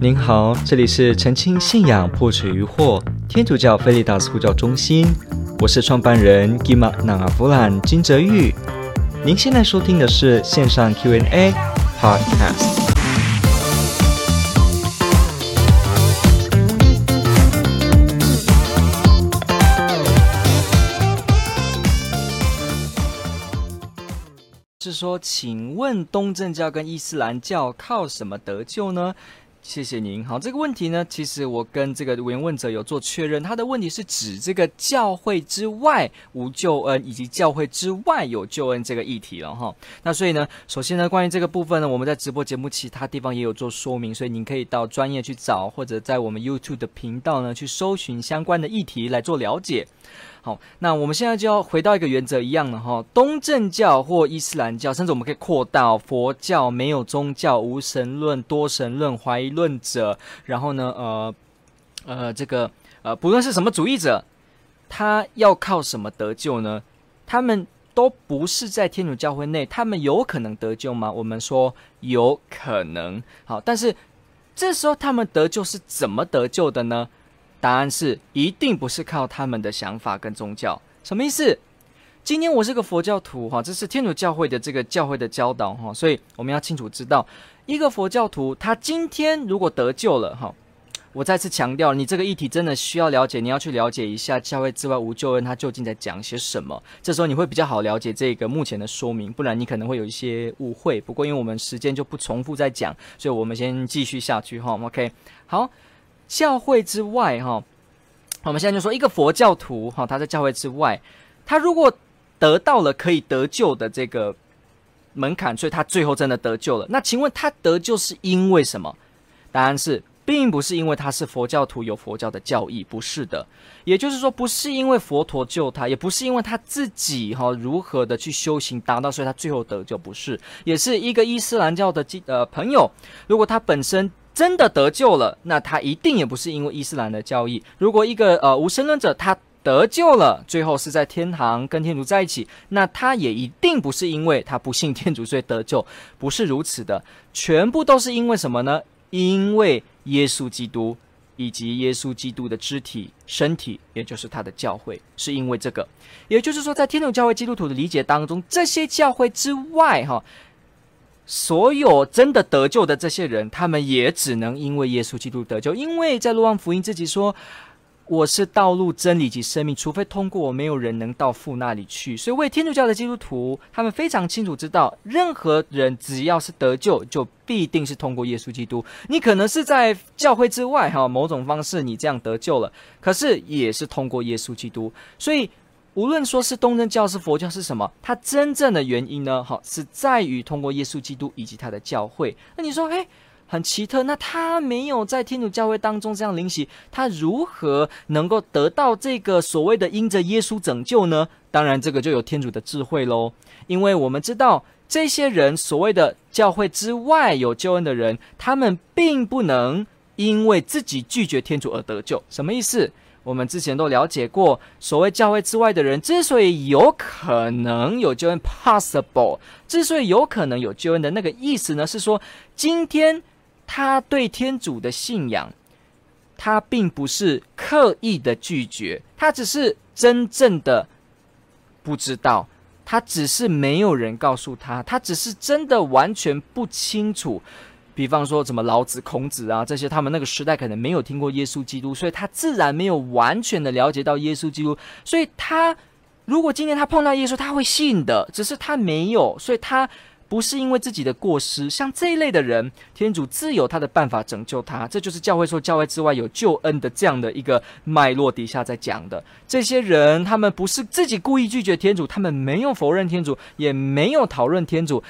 您好，这里是澄清信仰破除疑惑天主教菲利达斯呼叫中心，我是创办人吉玛纳阿弗兰金泽玉。您现在收听的是线上 Q&A Podcast。是说，请问东正教跟伊斯兰教靠什么得救呢？谢谢您。好，这个问题呢，其实我跟这个委员问者有做确认，他的问题是指这个教会之外无救恩，以及教会之外有救恩这个议题了哈。那所以呢，首先呢，关于这个部分呢，我们在直播节目其他地方也有做说明，所以您可以到专业去找，或者在我们 YouTube 的频道呢去搜寻相关的议题来做了解。好，那我们现在就要回到一个原则一样的哈，东正教或伊斯兰教，甚至我们可以扩大佛教，没有宗教、无神论、多神论、怀疑论者，然后呢，呃，呃，这个呃，不论是什么主义者，他要靠什么得救呢？他们都不是在天主教会内，他们有可能得救吗？我们说有可能。好，但是这时候他们得救是怎么得救的呢？答案是一定不是靠他们的想法跟宗教，什么意思？今天我是个佛教徒哈，这是天主教会的这个教会的教导哈，所以我们要清楚知道，一个佛教徒他今天如果得救了哈，我再次强调，你这个议题真的需要了解，你要去了解一下教会之外无救恩他究竟在讲些什么，这时候你会比较好了解这个目前的说明，不然你可能会有一些误会。不过因为我们时间就不重复再讲，所以我们先继续下去哈，OK，好。教会之外，哈，我们现在就说一个佛教徒，哈，他在教会之外，他如果得到了可以得救的这个门槛，所以他最后真的得救了。那请问他得救是因为什么？答案是，并不是因为他是佛教徒有佛教的教义，不是的。也就是说，不是因为佛陀救他，也不是因为他自己哈如何的去修行达到，所以他最后得救，不是。也是一个伊斯兰教的呃朋友，如果他本身。真的得救了，那他一定也不是因为伊斯兰的教义。如果一个呃无神论者他得救了，最后是在天堂跟天主在一起，那他也一定不是因为他不信天主所以得救，不是如此的。全部都是因为什么呢？因为耶稣基督以及耶稣基督的肢体身体，也就是他的教会，是因为这个。也就是说，在天主教会基督徒的理解当中，这些教会之外，哈。所有真的得救的这些人，他们也只能因为耶稣基督得救，因为在路望福音自己说：“我是道路、真理及生命，除非通过我，没有人能到父那里去。”所以，为天主教的基督徒，他们非常清楚知道，任何人只要是得救，就必定是通过耶稣基督。你可能是在教会之外，哈，某种方式你这样得救了，可是也是通过耶稣基督。所以。无论说是东正教是佛教是什么，它真正的原因呢？好，是在于通过耶稣基督以及他的教会。那你说，哎，很奇特，那他没有在天主教会当中这样灵洗，他如何能够得到这个所谓的因着耶稣拯救呢？当然，这个就有天主的智慧喽。因为我们知道，这些人所谓的教会之外有救恩的人，他们并不能因为自己拒绝天主而得救。什么意思？我们之前都了解过，所谓教会之外的人之所以有可能有救恩 （possible），之所以有可能有救恩的那个意思呢，是说今天他对天主的信仰，他并不是刻意的拒绝，他只是真正的不知道，他只是没有人告诉他，他只是真的完全不清楚。比方说，什么老子、孔子啊，这些他们那个时代可能没有听过耶稣基督，所以他自然没有完全的了解到耶稣基督。所以他如果今天他碰到耶稣，他会信的，只是他没有，所以他不是因为自己的过失。像这一类的人，天主自有他的办法拯救他。这就是教会说教会之外有救恩的这样的一个脉络底下在讲的。这些人他们不是自己故意拒绝天主，他们没有否认天主，也没有讨论天主。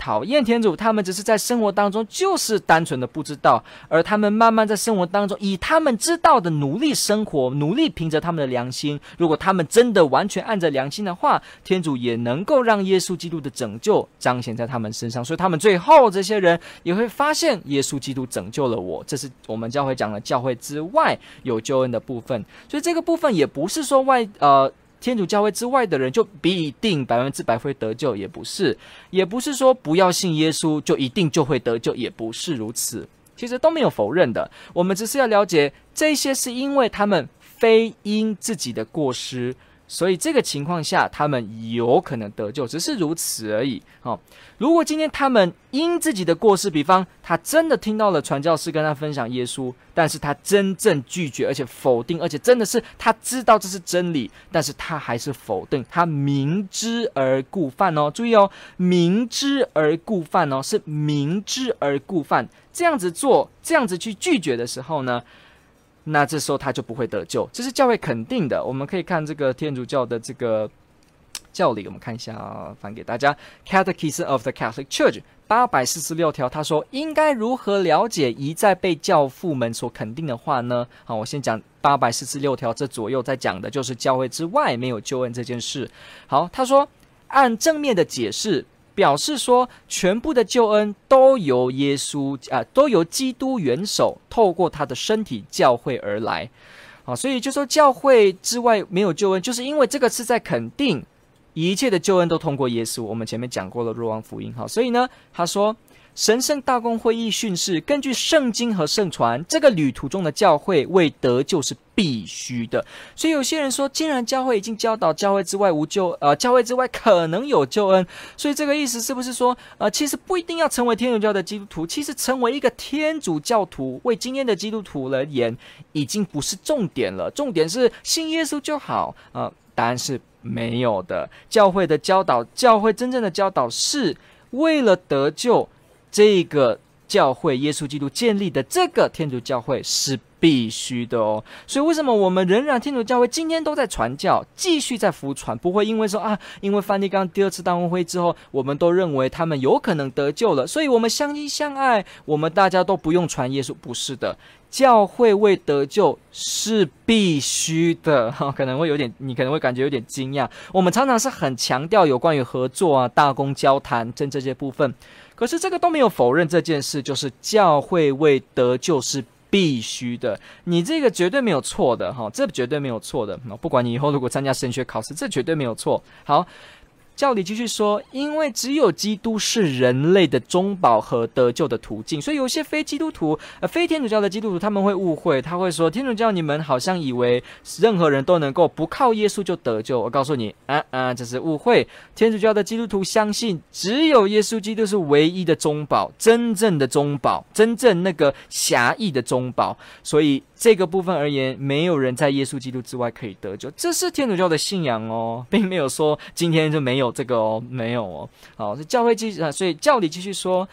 讨厌天主，他们只是在生活当中就是单纯的不知道，而他们慢慢在生活当中以他们知道的努力生活，努力凭着他们的良心。如果他们真的完全按着良心的话，天主也能够让耶稣基督的拯救彰显在他们身上。所以他们最后这些人也会发现，耶稣基督拯救了我。这是我们教会讲的教会之外有救恩的部分。所以这个部分也不是说外呃。天主教会之外的人就必定百分之百会得救，也不是；也不是说不要信耶稣就一定就会得救，也不是如此。其实都没有否认的。我们只是要了解这些是因为他们非因自己的过失。所以这个情况下，他们有可能得救，只是如此而已。哦，如果今天他们因自己的过失，比方他真的听到了传教士跟他分享耶稣，但是他真正拒绝，而且否定，而且真的是他知道这是真理，但是他还是否定，他明知而故犯哦。注意哦，明知而故犯哦，是明知而故犯。这样子做，这样子去拒绝的时候呢，那这时候他就不会得救，这是教会肯定的。我们可以看这个天主教的这个教理，我们看一下啊，翻给大家《Catechism of the Catholic Church》八百四十六条，他说应该如何了解一再被教父们所肯定的话呢？好，我先讲八百四十六条，这左右在讲的就是教会之外没有救恩这件事。好，他说按正面的解释。表示说，全部的救恩都由耶稣啊、都由基督元首透过他的身体教会而来，好，所以就说教会之外没有救恩，就是因为这个是在肯定一切的救恩都通过耶稣。我们前面讲过了若望福音，哈，所以呢，他说。神圣大公会议训示，根据圣经和圣传，这个旅途中的教会为得救是必须的。所以有些人说，既然教会已经教导教会之外无救，呃，教会之外可能有救恩，所以这个意思是不是说，呃，其实不一定要成为天主教的基督徒，其实成为一个天主教徒，为今天的基督徒而言，已经不是重点了。重点是信耶稣就好。呃，答案是没有的。教会的教导，教会真正的教导是为了得救。这个教会，耶稣基督建立的这个天主教会是必须的哦。所以，为什么我们仍然天主教会今天都在传教，继续在服传，不会因为说啊，因为梵蒂冈第二次大公会之后，我们都认为他们有可能得救了，所以我们相亲相爱，我们大家都不用传耶稣？不是的，教会为得救是必须的。哈，可能会有点，你可能会感觉有点惊讶。我们常常是很强调有关于合作啊、大公交谈这这些部分。可是这个都没有否认这件事，就是教会为得救是必须的，你这个绝对没有错的哈，这绝对没有错的。不管你以后如果参加神学考试，这绝对没有错。好。教理继续说，因为只有基督是人类的中保和得救的途径，所以有些非基督徒、呃非天主教的基督徒，他们会误会，他会说天主教你们好像以为任何人都能够不靠耶稣就得救。我告诉你，啊啊，这是误会。天主教的基督徒相信只有耶稣基督是唯一的中保，真正的中保，真正那个狭义的中保，所以。这个部分而言，没有人在耶稣基督之外可以得救，这是天主教的信仰哦，并没有说今天就没有这个哦，没有哦。好，是教会继续啊，所以教理继续说，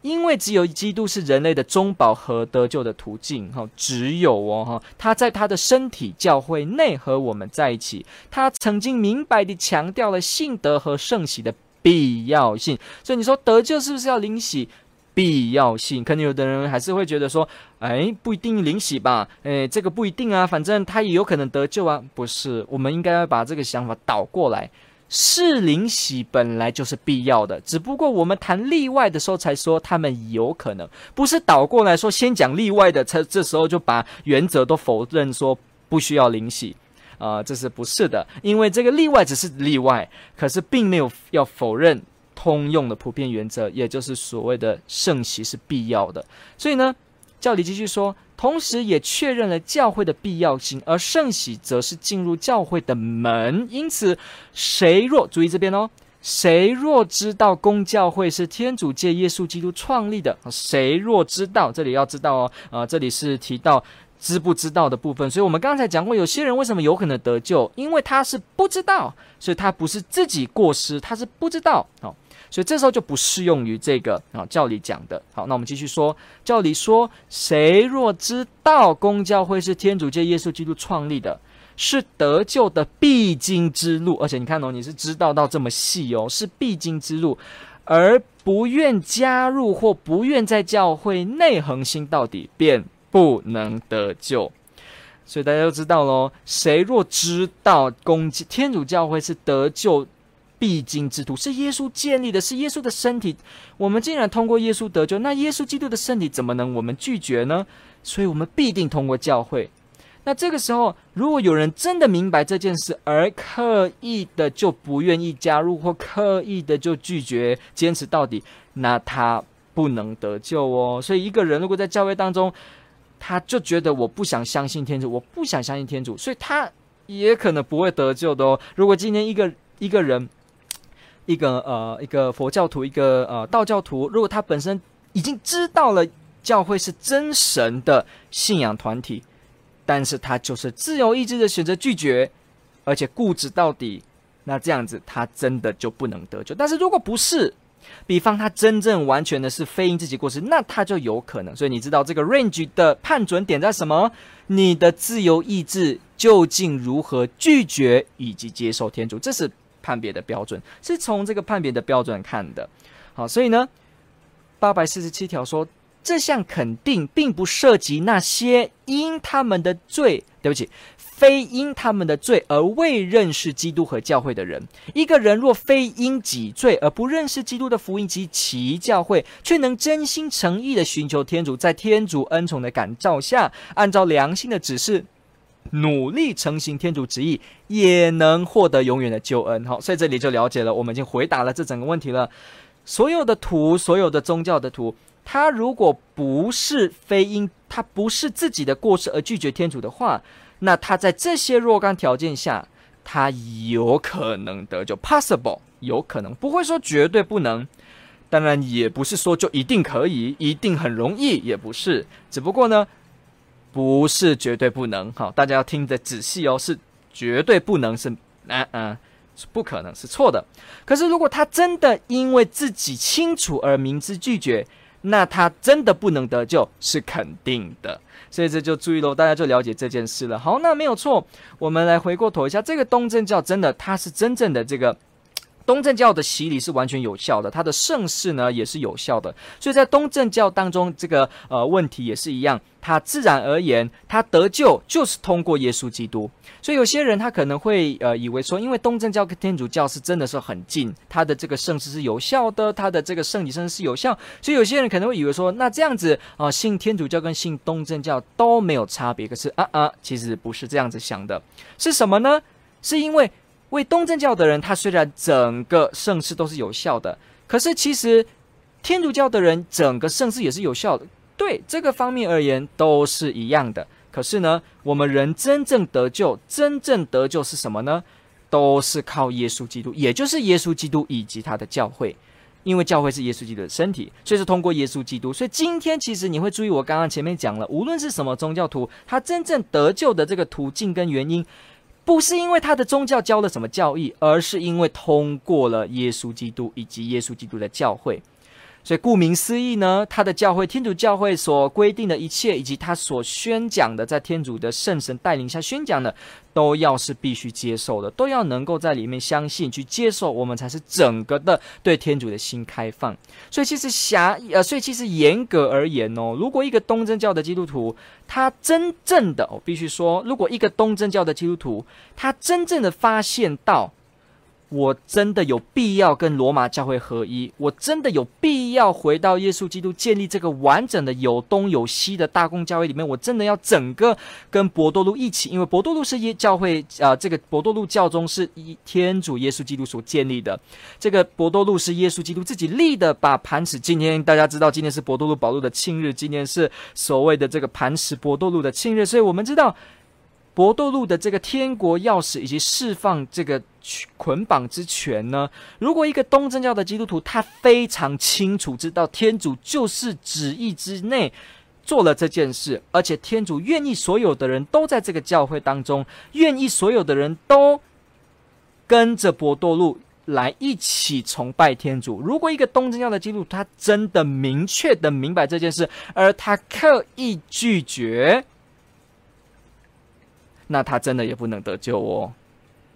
因为只有基督是人类的中保和得救的途径，哈，只有哦，哈，他在他的身体教会内和我们在一起，他曾经明白地强调了信德和圣洗的必要性，所以你说得救是不是要领洗？必要性，可能有的人还是会觉得说，哎，不一定领洗吧，哎，这个不一定啊，反正他也有可能得救啊。不是，我们应该要把这个想法倒过来，是领洗本来就是必要的，只不过我们谈例外的时候才说他们有可能，不是倒过来说先讲例外的，才这时候就把原则都否认说不需要领洗啊，这是不是的？因为这个例外只是例外，可是并没有要否认。通用的普遍原则，也就是所谓的圣洗是必要的。所以呢，教理继续说，同时也确认了教会的必要性，而圣洗则是进入教会的门。因此，谁若注意这边哦，谁若知道公教会是天主借耶稣基督创立的，谁若知道，这里要知道哦，啊、呃，这里是提到知不知道的部分。所以我们刚才讲过，有些人为什么有可能得救，因为他是不知道，所以他不是自己过失，他是不知道。好。所以这时候就不适用于这个啊教理讲的。好，那我们继续说，教理说，谁若知道公教会是天主教耶稣基督创立的，是得救的必经之路。而且你看哦，你是知道到这么细哦，是必经之路，而不愿加入或不愿在教会内恒心到底，便不能得救。所以大家都知道喽，谁若知道公天主教会是得救。必经之途是耶稣建立的，是耶稣的身体。我们既然通过耶稣得救，那耶稣基督的身体怎么能我们拒绝呢？所以，我们必定通过教会。那这个时候，如果有人真的明白这件事，而刻意的就不愿意加入，或刻意的就拒绝坚持到底，那他不能得救哦。所以一个人如果在教会当中，他就觉得我不想相信天主，我不想相信天主，所以他也可能不会得救的哦。如果今天一个一个人，一个呃一个佛教徒，一个呃道教徒，如果他本身已经知道了教会是真神的信仰团体，但是他就是自由意志的选择拒绝，而且固执到底，那这样子他真的就不能得救。但是如果不是，比方他真正完全的是非因自己过失，那他就有可能。所以你知道这个 range 的判准点在什么？你的自由意志究竟如何拒绝以及接受天主？这是判别的标准，是从这个判别的标准看的。好，所以呢，八百四十七条说，这项肯定并不涉及那些因他们的罪，对不起。非因他们的罪而未认识基督和教会的人，一个人若非因己罪而不认识基督的福音及其教会，却能真心诚意地寻求天主，在天主恩宠的感召下，按照良心的指示，努力成行天主旨意，也能获得永远的救恩。好，所以这里就了解了，我们已经回答了这整个问题了。所有的徒，所有的宗教的徒，他如果不是非因他不是自己的过失而拒绝天主的话，那他在这些若干条件下，他有可能得救，possible，有可能，不会说绝对不能，当然也不是说就一定可以，一定很容易，也不是，只不过呢，不是绝对不能，好，大家要听得仔细哦，是绝对不能，是，嗯嗯，是不可能，是错的。可是如果他真的因为自己清楚而明知拒绝，那他真的不能得救，是肯定的。所以这就注意喽，大家就了解这件事了。好，那没有错。我们来回过头一下，这个东正教真的，它是真正的这个东正教的洗礼是完全有效的，它的圣事呢也是有效的。所以在东正教当中，这个呃问题也是一样。他自然而言，他得救就是通过耶稣基督。所以有些人他可能会呃以为说，因为东正教跟天主教是真的是很近，他的这个圣事是有效的，他的这个圣体圣事是有效。所以有些人可能会以为说，那这样子啊、信天主教跟信东正教都没有差别。可是啊啊，其实不是这样子想的，是什么呢？是因为为东正教的人，他虽然整个圣事都是有效的，可是其实天主教的人整个圣事也是有效的。对这个方面而言都是一样的，可是呢，我们人真正得救，真正得救是什么呢？都是靠耶稣基督，也就是耶稣基督以及他的教会，因为教会是耶稣基督的身体，所以是通过耶稣基督。所以今天其实你会注意，我刚刚前面讲了，无论是什么宗教徒，他真正得救的这个途径跟原因，不是因为他的宗教教了什么教义，而是因为通过了耶稣基督以及耶稣基督的教会。所以，顾名思义呢，他的教会天主教会所规定的一切，以及他所宣讲的，在天主的圣神带领下宣讲的，都要是必须接受的，都要能够在里面相信、去接受，我们才是整个的对天主的心开放。所以，其实狭呃，所以其实严格而言哦，如果一个东正教的基督徒，他真正的，我必须说，如果一个东正教的基督徒，他真正的发现到。我真的有必要跟罗马教会合一，我真的有必要回到耶稣基督建立这个完整的有东有西的大公教会里面，我真的要整个跟伯多禄一起，因为伯多禄是耶教会啊、这个伯多禄教宗是以天主耶稣基督所建立的，这个伯多禄是耶稣基督自己立的，把磐石。今天大家知道，今天是伯多禄保禄的庆日，今天是所谓的这个磐石伯多禄的庆日，所以我们知道。伯多禄的这个天国钥匙以及释放这个捆绑之权呢？如果一个东正教的基督徒，他非常清楚知道天主就是旨意之内做了这件事，而且天主愿意所有的人都在这个教会当中，愿意所有的人都跟着伯多禄来一起崇拜天主。如果一个东正教的基督徒，他真的明确的明白这件事，而他刻意拒绝。那他真的也不能得救哦，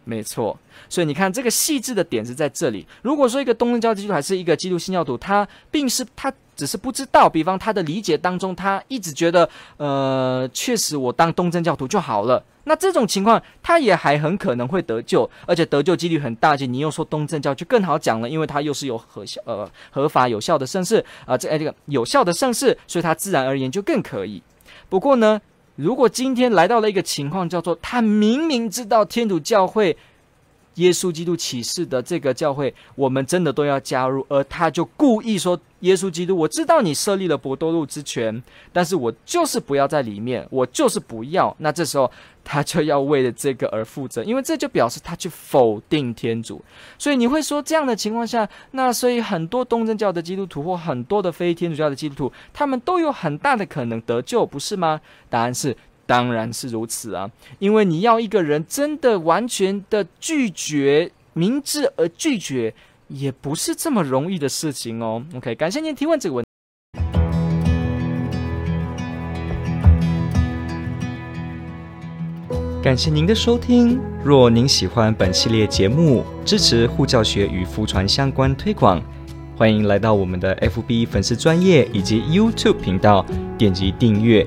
没错。所以你看，这个细致的点是在这里。如果说一个东正教基督徒还是一个基督新教徒，他并是他只是不知道，比方他的理解当中，他一直觉得，呃，确实我当东正教徒就好了。那这种情况，他也还很可能会得救，而且得救几率很大。你又说东正教就更好讲了，因为他又是有合效呃合法有效的圣事啊，这、哎这个有效的圣事，所以他自然而言就更可以。不过呢。如果今天来到了一个情况，叫做他明明知道天主教会耶稣基督启示的这个教会，我们真的都要加入。而他就故意说：“耶稣基督，我知道你设立了伯多禄之权，但是我就是不要在里面，我就是不要。”那这时候他就要为了这个而负责，因为这就表示他去否定天主。所以你会说，这样的情况下，那所以很多东正教的基督徒或很多的非天主教的基督徒，他们都有很大的可能得救，不是吗？答案是。当然是如此啊，因为你要一个人真的完全的拒绝，明智而拒绝，也不是这么容易的事情哦。OK，感谢您提问这个问题。感谢您的收听。若您喜欢本系列节目，支持护教学与福传相关推广，欢迎来到我们的 FB 粉丝专业以及 YouTube 频道，点击订阅。